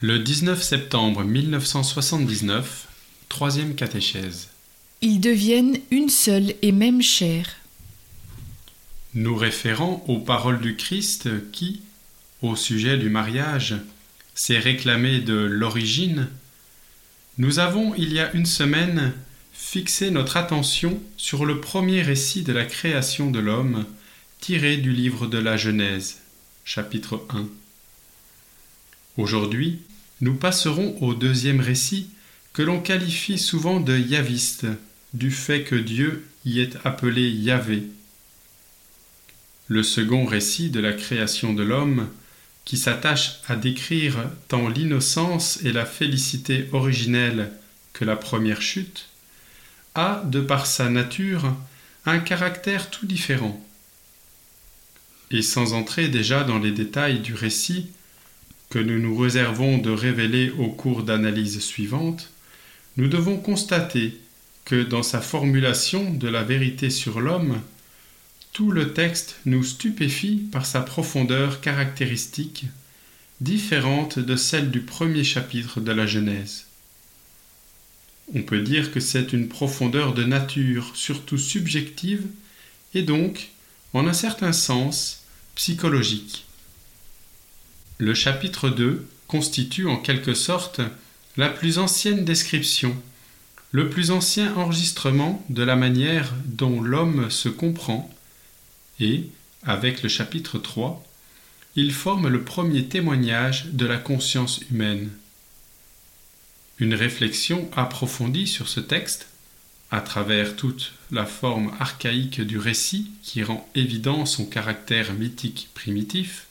Le 19 septembre 1979, troisième catéchèse. Ils deviennent une seule et même chair. Nous référant aux paroles du Christ qui, au sujet du mariage, s'est réclamé de l'origine, nous avons, il y a une semaine, fixé notre attention sur le premier récit de la création de l'homme, tiré du livre de la Genèse, chapitre 1. Aujourd'hui, nous passerons au deuxième récit que l'on qualifie souvent de yaviste, du fait que Dieu y est appelé Yahvé. Le second récit de la création de l'homme, qui s'attache à décrire tant l'innocence et la félicité originelle que la première chute, a, de par sa nature, un caractère tout différent. Et sans entrer déjà dans les détails du récit, que nous nous réservons de révéler au cours d'analyse suivante, nous devons constater que dans sa formulation de la vérité sur l'homme, tout le texte nous stupéfie par sa profondeur caractéristique, différente de celle du premier chapitre de la Genèse. On peut dire que c'est une profondeur de nature surtout subjective et donc, en un certain sens, psychologique. Le chapitre 2 constitue en quelque sorte la plus ancienne description, le plus ancien enregistrement de la manière dont l'homme se comprend, et, avec le chapitre 3, il forme le premier témoignage de la conscience humaine. Une réflexion approfondie sur ce texte, à travers toute la forme archaïque du récit qui rend évident son caractère mythique primitif,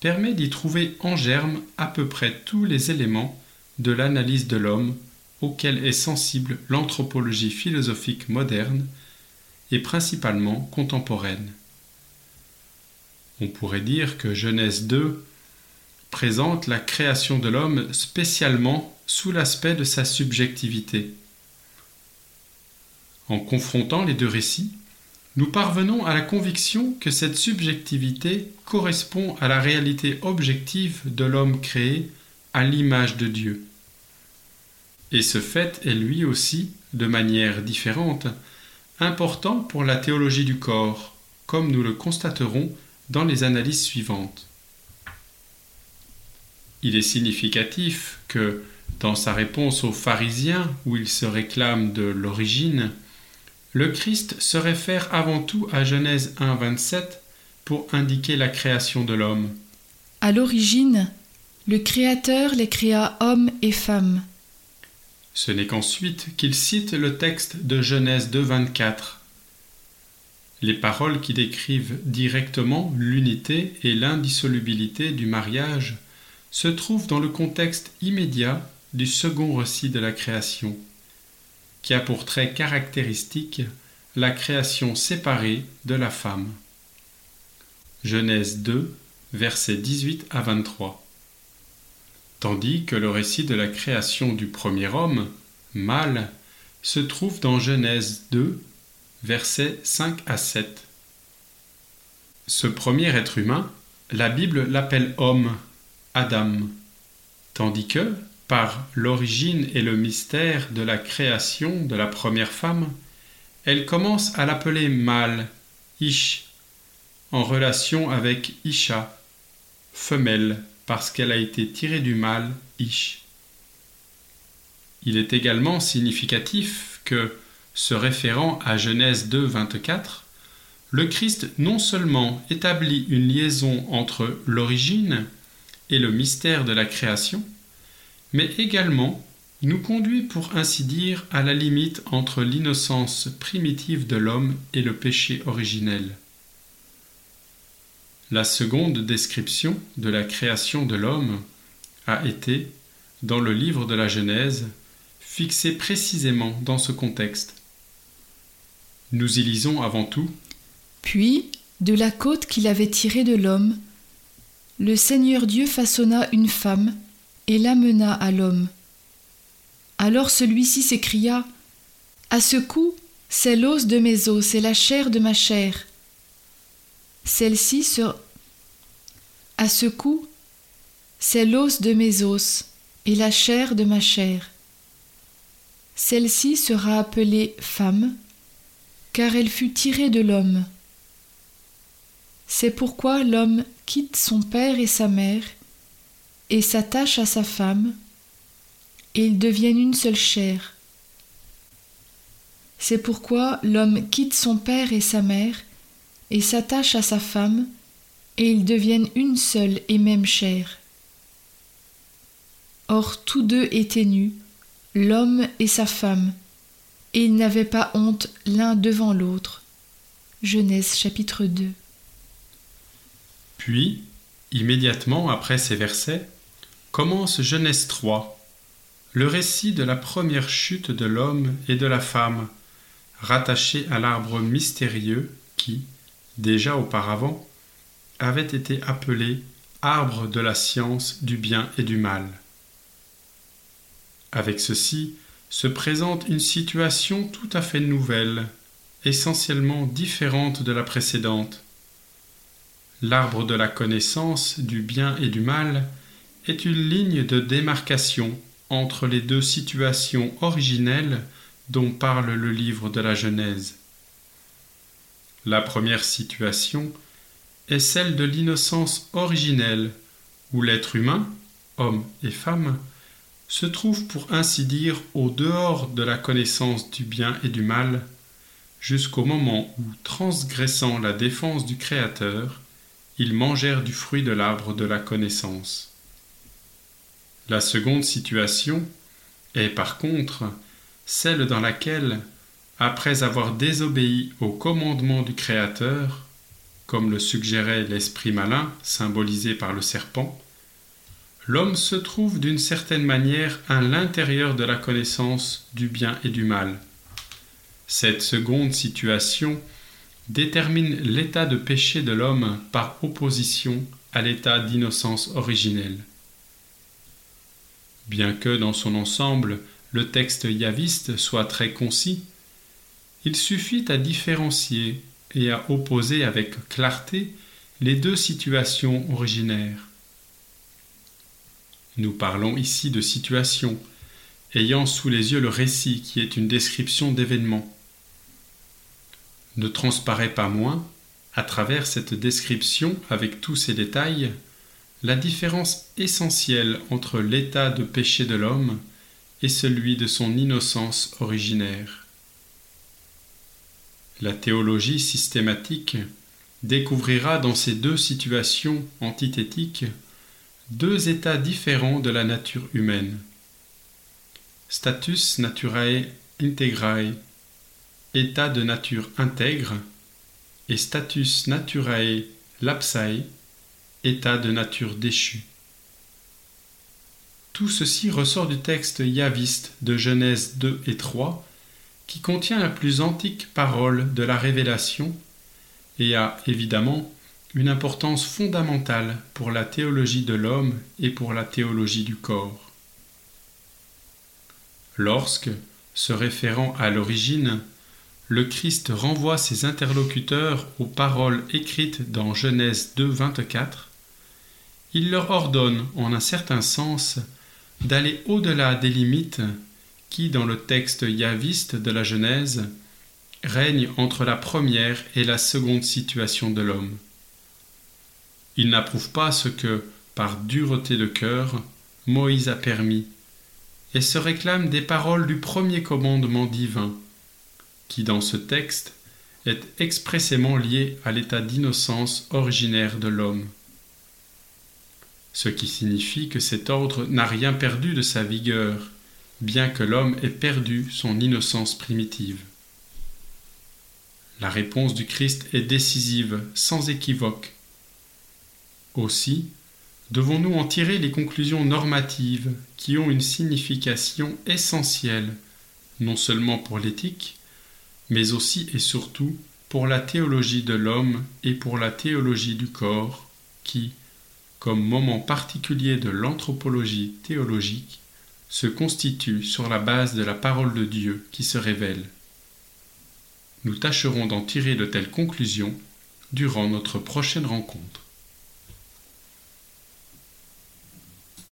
permet d'y trouver en germe à peu près tous les éléments de l'analyse de l'homme auquel est sensible l'anthropologie philosophique moderne et principalement contemporaine. On pourrait dire que Genèse 2 présente la création de l'homme spécialement sous l'aspect de sa subjectivité. En confrontant les deux récits, nous parvenons à la conviction que cette subjectivité correspond à la réalité objective de l'homme créé à l'image de Dieu. Et ce fait est lui aussi, de manière différente, important pour la théologie du corps, comme nous le constaterons dans les analyses suivantes. Il est significatif que, dans sa réponse aux pharisiens où il se réclame de l'origine, le Christ se réfère avant tout à Genèse 1, 27 pour indiquer la création de l'homme. À l'origine, le Créateur les créa hommes et femmes. Ce n'est qu'ensuite qu'il cite le texte de Genèse 2, 24. Les paroles qui décrivent directement l'unité et l'indissolubilité du mariage se trouvent dans le contexte immédiat du second récit de la création qui a pour trait caractéristique la création séparée de la femme. Genèse 2, versets 18 à 23. Tandis que le récit de la création du premier homme, mâle, se trouve dans Genèse 2, versets 5 à 7. Ce premier être humain, la Bible l'appelle homme, Adam, tandis que, par l'origine et le mystère de la création de la première femme, elle commence à l'appeler mâle, Ish, en relation avec Isha, femelle, parce qu'elle a été tirée du mâle Ish. Il est également significatif que, se référant à Genèse 2, 24, le Christ non seulement établit une liaison entre l'origine et le mystère de la création, mais également nous conduit pour ainsi dire à la limite entre l'innocence primitive de l'homme et le péché originel. La seconde description de la création de l'homme a été, dans le livre de la Genèse, fixée précisément dans ce contexte. Nous y lisons avant tout Puis, de la côte qu'il avait tirée de l'homme, le Seigneur Dieu façonna une femme et l'amena à l'homme. Alors celui-ci s'écria À ce coup, c'est l'os de mes os, la chair de ma chair. Celle-ci se. À ce coup, C'est l'os de mes os et la chair de ma chair. Celle-ci sera appelée femme, car elle fut tirée de l'homme. C'est pourquoi l'homme quitte son père et sa mère, et s'attache à sa femme, et ils deviennent une seule chair. C'est pourquoi l'homme quitte son père et sa mère, et s'attache à sa femme, et ils deviennent une seule et même chair. Or tous deux étaient nus, l'homme et sa femme, et ils n'avaient pas honte l'un devant l'autre. Genèse chapitre 2. Puis, immédiatement après ces versets, commence Genèse 3, le récit de la première chute de l'homme et de la femme, rattaché à l'arbre mystérieux qui, déjà auparavant, avait été appelé arbre de la science du bien et du mal. Avec ceci se présente une situation tout à fait nouvelle, essentiellement différente de la précédente. L'arbre de la connaissance du bien et du mal est une ligne de démarcation entre les deux situations originelles dont parle le livre de la Genèse. La première situation est celle de l'innocence originelle, où l'être humain, homme et femme, se trouve pour ainsi dire au dehors de la connaissance du bien et du mal, jusqu'au moment où, transgressant la défense du Créateur, ils mangèrent du fruit de l'arbre de la connaissance. La seconde situation est par contre celle dans laquelle, après avoir désobéi au commandement du Créateur, comme le suggérait l'esprit malin symbolisé par le serpent, l'homme se trouve d'une certaine manière à l'intérieur de la connaissance du bien et du mal. Cette seconde situation détermine l'état de péché de l'homme par opposition à l'état d'innocence originelle. Bien que dans son ensemble le texte yaviste soit très concis, il suffit à différencier et à opposer avec clarté les deux situations originaires. Nous parlons ici de situations, ayant sous les yeux le récit qui est une description d'événements. Ne transparaît pas moins, à travers cette description avec tous ses détails, la différence essentielle entre l'état de péché de l'homme et celui de son innocence originaire. La théologie systématique découvrira dans ces deux situations antithétiques deux états différents de la nature humaine. Status naturae integrae, état de nature intègre, et status naturae lapsae, état de nature déchu. Tout ceci ressort du texte yaviste de Genèse 2 et 3, qui contient la plus antique parole de la révélation et a évidemment une importance fondamentale pour la théologie de l'homme et pour la théologie du corps. Lorsque, se référant à l'origine, le Christ renvoie ses interlocuteurs aux paroles écrites dans Genèse 2, 24, il leur ordonne, en un certain sens, d'aller au-delà des limites qui, dans le texte yaviste de la Genèse, règnent entre la première et la seconde situation de l'homme. Il n'approuve pas ce que, par dureté de cœur, Moïse a permis, et se réclame des paroles du premier commandement divin, qui dans ce texte est expressément lié à l'état d'innocence originaire de l'homme ce qui signifie que cet ordre n'a rien perdu de sa vigueur, bien que l'homme ait perdu son innocence primitive. La réponse du Christ est décisive, sans équivoque. Aussi, devons-nous en tirer les conclusions normatives qui ont une signification essentielle, non seulement pour l'éthique, mais aussi et surtout pour la théologie de l'homme et pour la théologie du corps, qui, comme moment particulier de l'anthropologie théologique, se constitue sur la base de la parole de Dieu qui se révèle. Nous tâcherons d'en tirer de telles conclusions durant notre prochaine rencontre.